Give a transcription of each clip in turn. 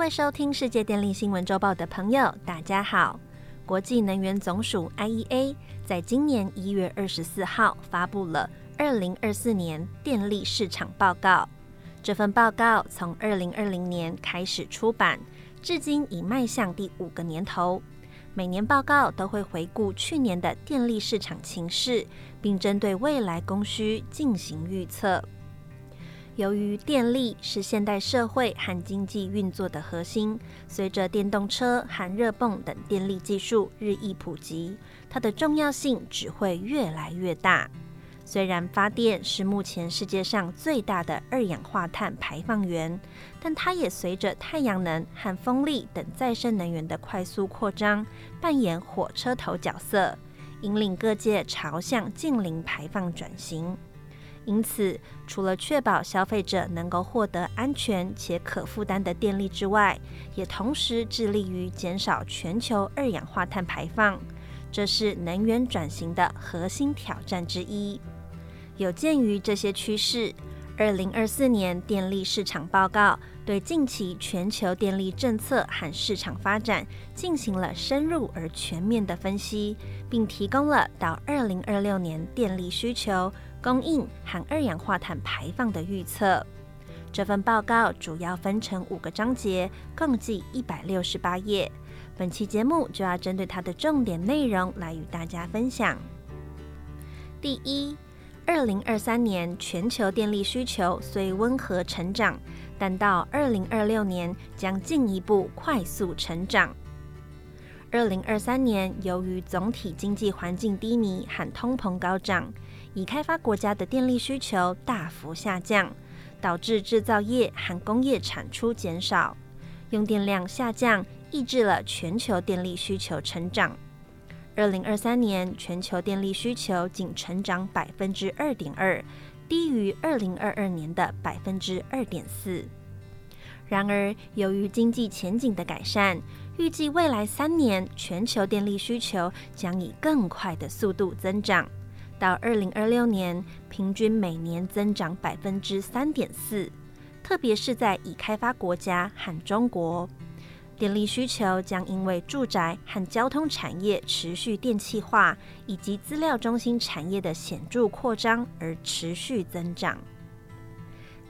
位收听世界电力新闻周报的朋友，大家好。国际能源总署 （IEA） 在今年一月二十四号发布了二零二四年电力市场报告。这份报告从二零二零年开始出版，至今已迈向第五个年头。每年报告都会回顾去年的电力市场情势，并针对未来供需进行预测。由于电力是现代社会和经济运作的核心，随着电动车、和热泵等电力技术日益普及，它的重要性只会越来越大。虽然发电是目前世界上最大的二氧化碳排放源，但它也随着太阳能和风力等再生能源的快速扩张，扮演火车头角色，引领各界朝向近零排放转型。因此，除了确保消费者能够获得安全且可负担的电力之外，也同时致力于减少全球二氧化碳排放，这是能源转型的核心挑战之一。有鉴于这些趋势，二零二四年电力市场报告对近期全球电力政策和市场发展进行了深入而全面的分析，并提供了到二零二六年电力需求。供应含二氧化碳排放的预测。这份报告主要分成五个章节，共计一百六十八页。本期节目就要针对它的重点内容来与大家分享。第一，二零二三年全球电力需求虽温和成长，但到二零二六年将进一步快速成长。二零二三年由于总体经济环境低迷和通膨高涨。已开发国家的电力需求大幅下降，导致制造业和工业产出减少，用电量下降，抑制了全球电力需求成长。二零二三年全球电力需求仅成长百分之二点二，低于二零二二年的百分之二点四。然而，由于经济前景的改善，预计未来三年全球电力需求将以更快的速度增长。到二零二六年，平均每年增长百分之三点四，特别是在已开发国家和中国，电力需求将因为住宅和交通产业持续电气化，以及资料中心产业的显著扩张而持续增长。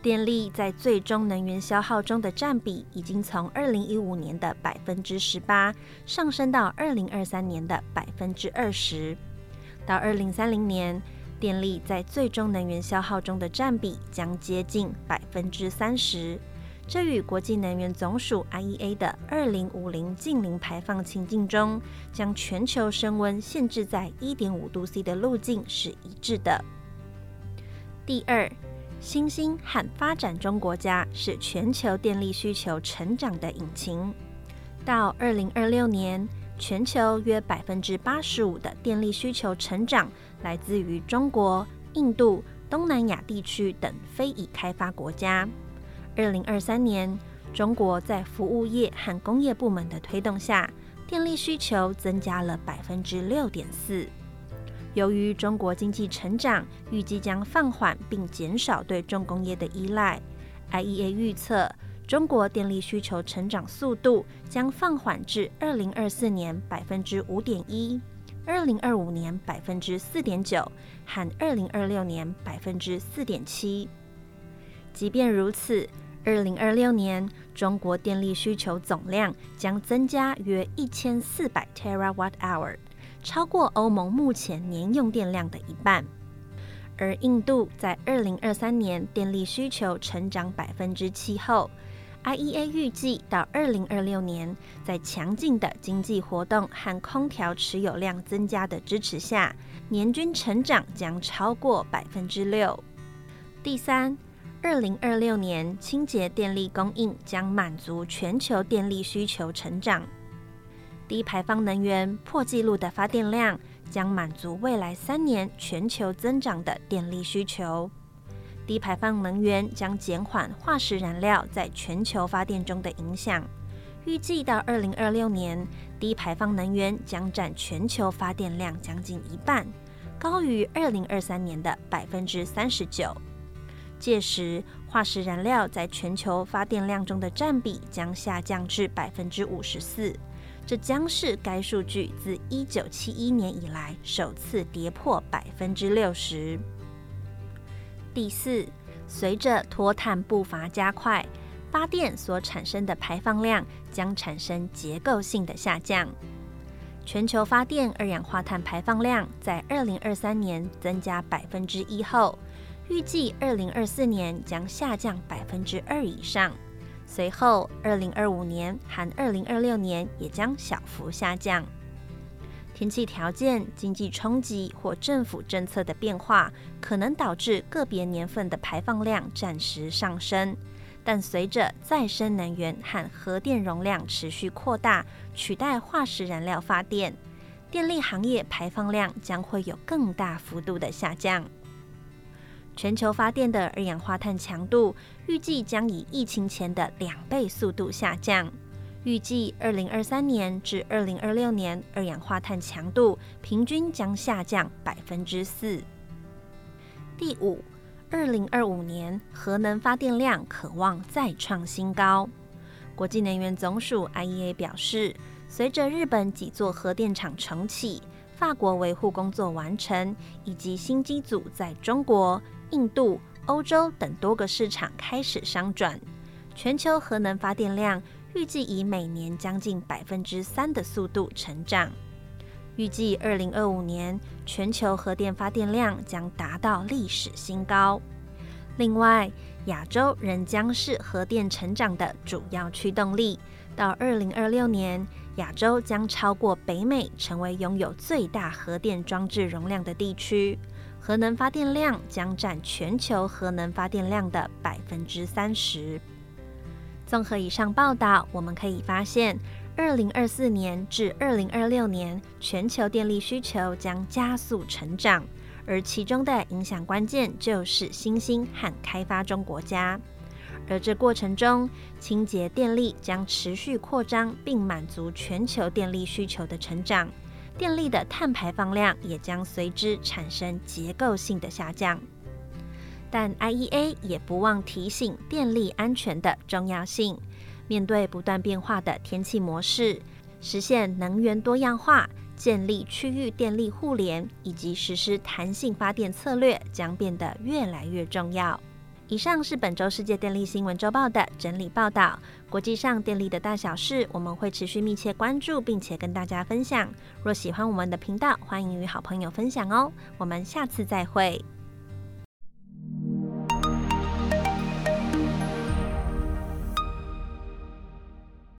电力在最终能源消耗中的占比，已经从二零一五年的百分之十八上升到二零二三年的百分之二十。到二零三零年，电力在最终能源消耗中的占比将接近百分之三十。这与国际能源总署 （IEA） 的二零五零近零排放情境中，将全球升温限制在一点五度 C 的路径是一致的。第二，新兴和发展中国家是全球电力需求成长的引擎。到二零二六年。全球约百分之八十五的电力需求成长来自于中国、印度、东南亚地区等非已开发国家。二零二三年，中国在服务业和工业部门的推动下，电力需求增加了百分之六点四。由于中国经济成长预计将放缓，并减少对重工业的依赖，IEA 预测。中国电力需求成长速度将放缓至二零二四年百分之五点一，二零二五年百分之四点九，和二零二六年百分之四点七。即便如此，二零二六年中国电力需求总量将增加约一千四百 terawatt hour，超过欧盟目前年用电量的一半。而印度在二零二三年电力需求成长百分之七后，IEA 预计到二零二六年，在强劲的经济活动和空调持有量增加的支持下，年均成长将超过百分之六。第三，二零二六年清洁电力供应将满足全球电力需求成长，低排放能源破纪录的发电量将满足未来三年全球增长的电力需求。低排放能源将减缓化石燃料在全球发电中的影响。预计到二零二六年，低排放能源将占全球发电量将近一半，高于二零二三年的百分之三十九。届时，化石燃料在全球发电量中的占比将下降至百分之五十四，这将是该数据自一九七一年以来首次跌破百分之六十。第四，随着脱碳步伐加快，发电所产生的排放量将产生结构性的下降。全球发电二氧化碳排放量在二零二三年增加百分之一后，预计二零二四年将下降百分之二以上。随后，二零二五年和二零二六年也将小幅下降。天气条件、经济冲击或政府政策的变化，可能导致个别年份的排放量暂时上升。但随着再生能源和核电容量持续扩大，取代化石燃料发电，电力行业排放量将会有更大幅度的下降。全球发电的二氧化碳强度预计将以疫情前的两倍速度下降。预计二零二三年至二零二六年，二氧化碳强度平均将下降百分之四。第五。二零二五年，核能发电量可望再创新高。国际能源总署 （IEA） 表示，随着日本几座核电厂重启、法国维护工作完成，以及新机组在中国、印度、欧洲等多个市场开始商转，全球核能发电量预计以每年将近百分之三的速度成长。预计二零二五年全球核电发电量将达到历史新高。另外，亚洲仍将是核电成长的主要驱动力。到二零二六年，亚洲将超过北美，成为拥有最大核电装置容量的地区。核能发电量将占全球核能发电量的百分之三十。综合以上报道，我们可以发现。二零二四年至二零二六年，全球电力需求将加速成长，而其中的影响关键就是新兴和开发中国家。而这过程中，清洁电力将持续扩张，并满足全球电力需求的成长，电力的碳排放量也将随之产生结构性的下降。但 IEA 也不忘提醒电力安全的重要性。面对不断变化的天气模式，实现能源多样化、建立区域电力互联以及实施弹性发电策略将变得越来越重要。以上是本周世界电力新闻周报的整理报道。国际上电力的大小事，我们会持续密切关注，并且跟大家分享。若喜欢我们的频道，欢迎与好朋友分享哦。我们下次再会。